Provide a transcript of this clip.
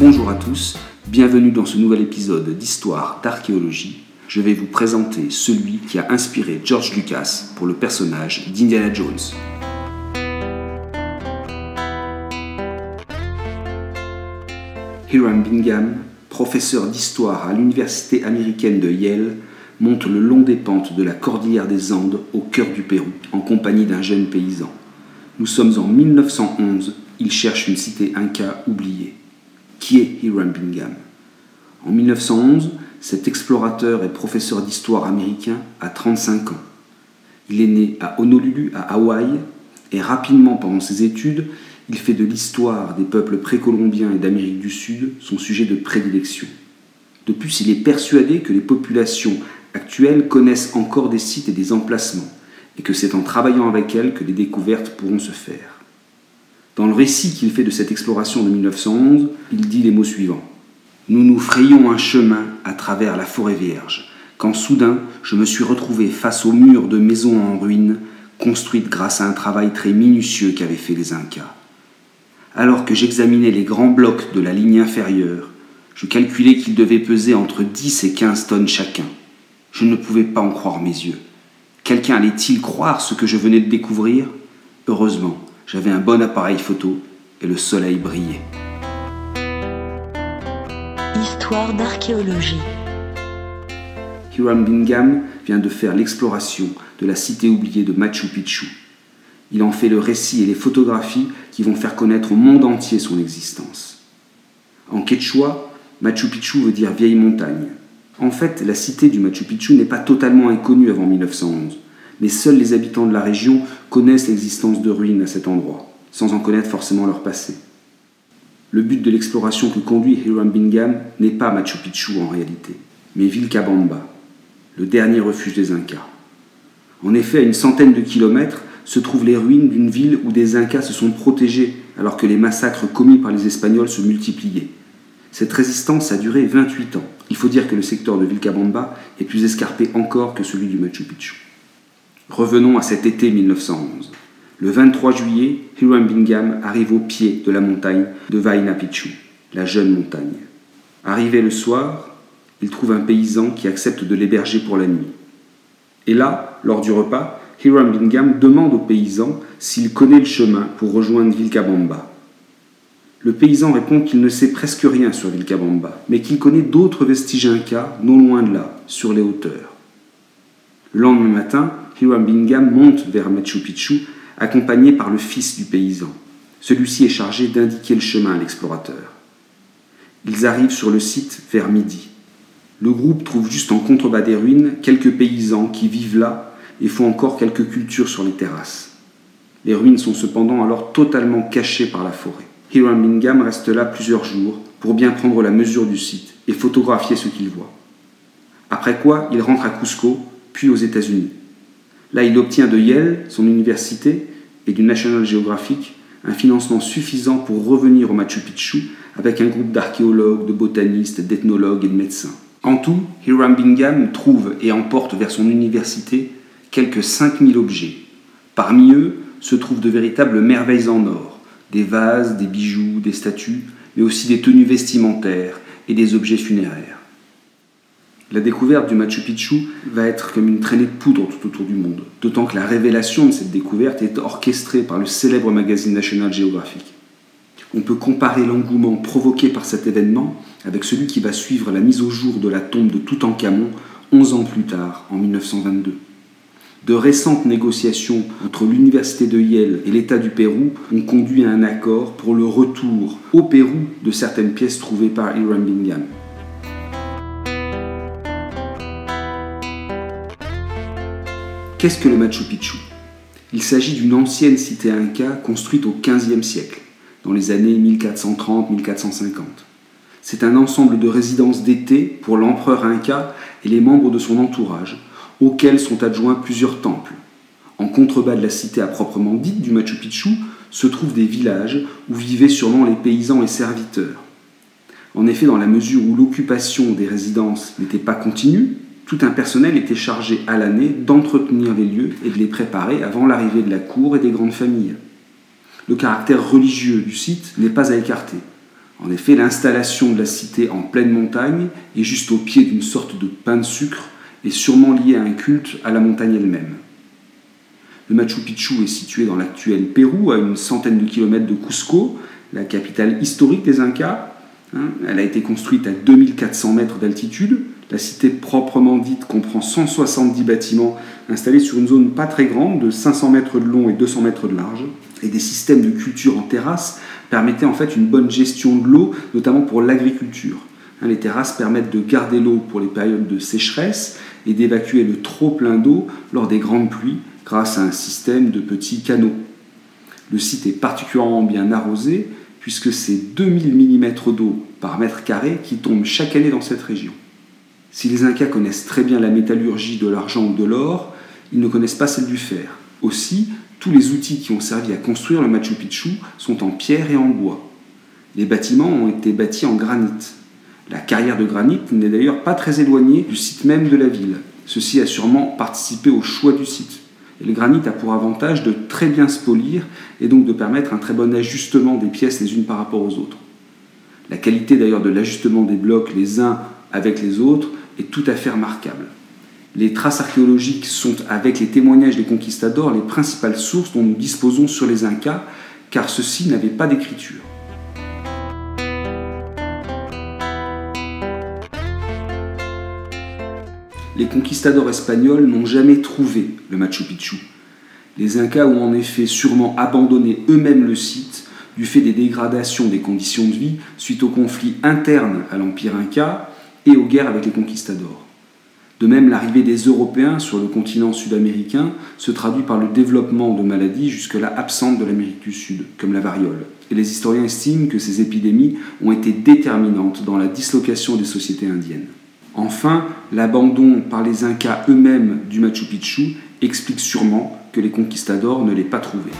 Bonjour à tous, bienvenue dans ce nouvel épisode d'Histoire d'archéologie. Je vais vous présenter celui qui a inspiré George Lucas pour le personnage d'Indiana Jones. Hiram Bingham, professeur d'histoire à l'université américaine de Yale, monte le long des pentes de la cordillère des Andes au cœur du Pérou en compagnie d'un jeune paysan. Nous sommes en 1911, il cherche une cité inca oubliée. Qui est Hiram Bingham En 1911, cet explorateur et professeur d'histoire américain a 35 ans. Il est né à Honolulu, à Hawaï, et rapidement pendant ses études, il fait de l'histoire des peuples précolombiens et d'Amérique du Sud son sujet de prédilection. De plus, il est persuadé que les populations actuelles connaissent encore des sites et des emplacements, et que c'est en travaillant avec elles que les découvertes pourront se faire. Dans le récit qu'il fait de cette exploration de 1911, il dit les mots suivants. Nous nous frayions un chemin à travers la forêt vierge, quand soudain je me suis retrouvé face aux murs de maisons en ruine, construites grâce à un travail très minutieux qu'avaient fait les Incas. Alors que j'examinais les grands blocs de la ligne inférieure, je calculais qu'ils devaient peser entre 10 et 15 tonnes chacun. Je ne pouvais pas en croire mes yeux. Quelqu'un allait-il croire ce que je venais de découvrir? Heureusement, j'avais un bon appareil photo et le soleil brillait. Histoire d'archéologie. Hiram Bingham vient de faire l'exploration de la cité oubliée de Machu Picchu. Il en fait le récit et les photographies qui vont faire connaître au monde entier son existence. En quechua, Machu Picchu veut dire vieille montagne. En fait, la cité du Machu Picchu n'est pas totalement inconnue avant 1911, mais seuls les habitants de la région connaissent l'existence de ruines à cet endroit, sans en connaître forcément leur passé. Le but de l'exploration que conduit Hiram Bingham n'est pas Machu Picchu en réalité, mais Vilcabamba, le dernier refuge des Incas. En effet, à une centaine de kilomètres se trouvent les ruines d'une ville où des Incas se sont protégés alors que les massacres commis par les Espagnols se multipliaient. Cette résistance a duré 28 ans. Il faut dire que le secteur de Vilcabamba est plus escarpé encore que celui du Machu Picchu. Revenons à cet été 1911. Le 23 juillet, Hiram Bingham arrive au pied de la montagne de Vaina Picchu, la jeune montagne. Arrivé le soir, il trouve un paysan qui accepte de l'héberger pour la nuit. Et là, lors du repas, Hiram Bingham demande au paysan s'il connaît le chemin pour rejoindre Vilcabamba. Le paysan répond qu'il ne sait presque rien sur Vilcabamba, mais qu'il connaît d'autres vestiges incas non loin de là, sur les hauteurs. Le lendemain matin, Hiram Bingham monte vers Machu Picchu, accompagné par le fils du paysan. Celui-ci est chargé d'indiquer le chemin à l'explorateur. Ils arrivent sur le site vers midi. Le groupe trouve juste en contrebas des ruines quelques paysans qui vivent là et font encore quelques cultures sur les terrasses. Les ruines sont cependant alors totalement cachées par la forêt. Hiram Bingham reste là plusieurs jours pour bien prendre la mesure du site et photographier ce qu'il voit. Après quoi, il rentre à Cusco, puis aux États-Unis. Là, il obtient de Yale, son université, et du National Geographic un financement suffisant pour revenir au Machu Picchu avec un groupe d'archéologues, de botanistes, d'ethnologues et de médecins. En tout, Hiram Bingham trouve et emporte vers son université quelques 5000 objets. Parmi eux se trouvent de véritables merveilles en or, des vases, des bijoux, des statues, mais aussi des tenues vestimentaires et des objets funéraires. La découverte du Machu Picchu va être comme une traînée de poudre tout autour du monde, d'autant que la révélation de cette découverte est orchestrée par le célèbre magazine National Geographic. On peut comparer l'engouement provoqué par cet événement avec celui qui va suivre la mise au jour de la tombe de Toutankhamon 11 ans plus tard, en 1922. De récentes négociations entre l'Université de Yale et l'État du Pérou ont conduit à un accord pour le retour au Pérou de certaines pièces trouvées par Hiram Bingham. Qu'est-ce que le Machu Picchu? Il s'agit d'une ancienne cité inca construite au XVe siècle, dans les années 1430-1450. C'est un ensemble de résidences d'été pour l'empereur inca et les membres de son entourage, auxquels sont adjoints plusieurs temples. En contrebas de la cité à proprement dite du Machu Picchu se trouvent des villages où vivaient sûrement les paysans et serviteurs. En effet, dans la mesure où l'occupation des résidences n'était pas continue, tout un personnel était chargé à l'année d'entretenir les lieux et de les préparer avant l'arrivée de la cour et des grandes familles. Le caractère religieux du site n'est pas à écarter. En effet, l'installation de la cité en pleine montagne et juste au pied d'une sorte de pain de sucre est sûrement liée à un culte à la montagne elle-même. Le Machu Picchu est situé dans l'actuel Pérou, à une centaine de kilomètres de Cusco, la capitale historique des Incas. Hein. Elle a été construite à 2400 mètres d'altitude. La cité proprement dite comprend 170 bâtiments installés sur une zone pas très grande, de 500 mètres de long et 200 mètres de large. Et des systèmes de culture en terrasse permettaient en fait une bonne gestion de l'eau, notamment pour l'agriculture. Hein, les terrasses permettent de garder l'eau pour les périodes de sécheresse et d'évacuer le trop plein d'eau lors des grandes pluies grâce à un système de petits canaux. Le site est particulièrement bien arrosé puisque c'est 2000 mm d'eau par mètre carré qui tombent chaque année dans cette région. Si les Incas connaissent très bien la métallurgie de l'argent ou de l'or, ils ne connaissent pas celle du fer. Aussi, tous les outils qui ont servi à construire le Machu Picchu sont en pierre et en bois. Les bâtiments ont été bâtis en granit. La carrière de granit n'est d'ailleurs pas très éloignée du site même de la ville. Ceci a sûrement participé au choix du site. Le granit a pour avantage de très bien se polir et donc de permettre un très bon ajustement des pièces les unes par rapport aux autres. La qualité d'ailleurs de l'ajustement des blocs les uns avec les autres est tout à fait remarquable. Les traces archéologiques sont, avec les témoignages des conquistadors, les principales sources dont nous disposons sur les Incas, car ceux-ci n'avaient pas d'écriture. les conquistadors espagnols n'ont jamais trouvé le Machu Picchu. Les Incas ont en effet sûrement abandonné eux-mêmes le site du fait des dégradations des conditions de vie suite aux conflits internes à l'Empire Inca aux guerres avec les conquistadors. De même, l'arrivée des Européens sur le continent sud-américain se traduit par le développement de maladies jusque-là absentes de l'Amérique du Sud, comme la variole. Et les historiens estiment que ces épidémies ont été déterminantes dans la dislocation des sociétés indiennes. Enfin, l'abandon par les Incas eux-mêmes du Machu Picchu explique sûrement que les conquistadors ne l'aient pas trouvé.